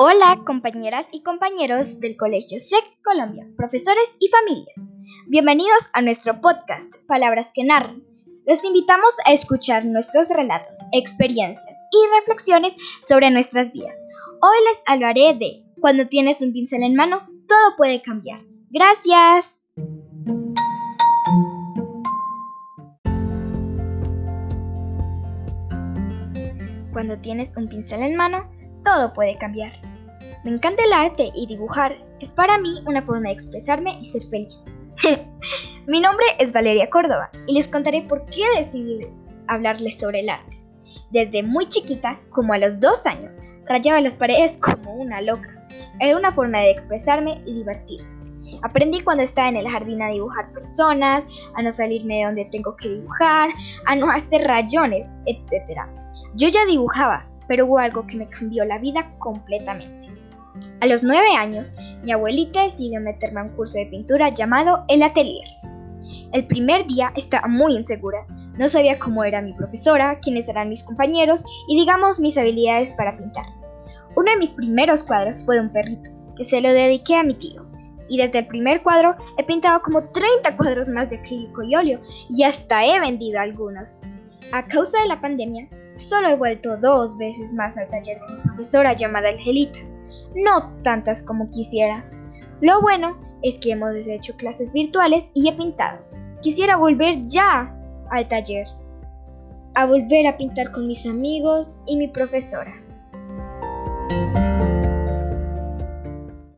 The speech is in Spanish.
Hola compañeras y compañeros del Colegio SEC Colombia, profesores y familias. Bienvenidos a nuestro podcast Palabras que Narran. Los invitamos a escuchar nuestros relatos, experiencias y reflexiones sobre nuestras vidas. Hoy les hablaré de Cuando tienes un pincel en mano, todo puede cambiar. Gracias. Cuando tienes un pincel en mano, todo puede cambiar. Me encanta el arte y dibujar es para mí una forma de expresarme y ser feliz. Mi nombre es Valeria Córdoba y les contaré por qué decidí hablarles sobre el arte. Desde muy chiquita, como a los dos años, rayaba las paredes como una loca. Era una forma de expresarme y divertirme. Aprendí cuando estaba en el jardín a dibujar personas, a no salirme de donde tengo que dibujar, a no hacer rayones, etc. Yo ya dibujaba, pero hubo algo que me cambió la vida completamente. A los nueve años, mi abuelita decidió meterme a un curso de pintura llamado El Atelier. El primer día estaba muy insegura. No sabía cómo era mi profesora, quiénes eran mis compañeros y digamos mis habilidades para pintar. Uno de mis primeros cuadros fue de un perrito, que se lo dediqué a mi tío. Y desde el primer cuadro he pintado como 30 cuadros más de acrílico y óleo y hasta he vendido algunos. A causa de la pandemia, solo he vuelto dos veces más al taller de mi profesora llamada Angelita, no tantas como quisiera. Lo bueno es que hemos hecho clases virtuales y he pintado. Quisiera volver ya al taller, a volver a pintar con mis amigos y mi profesora.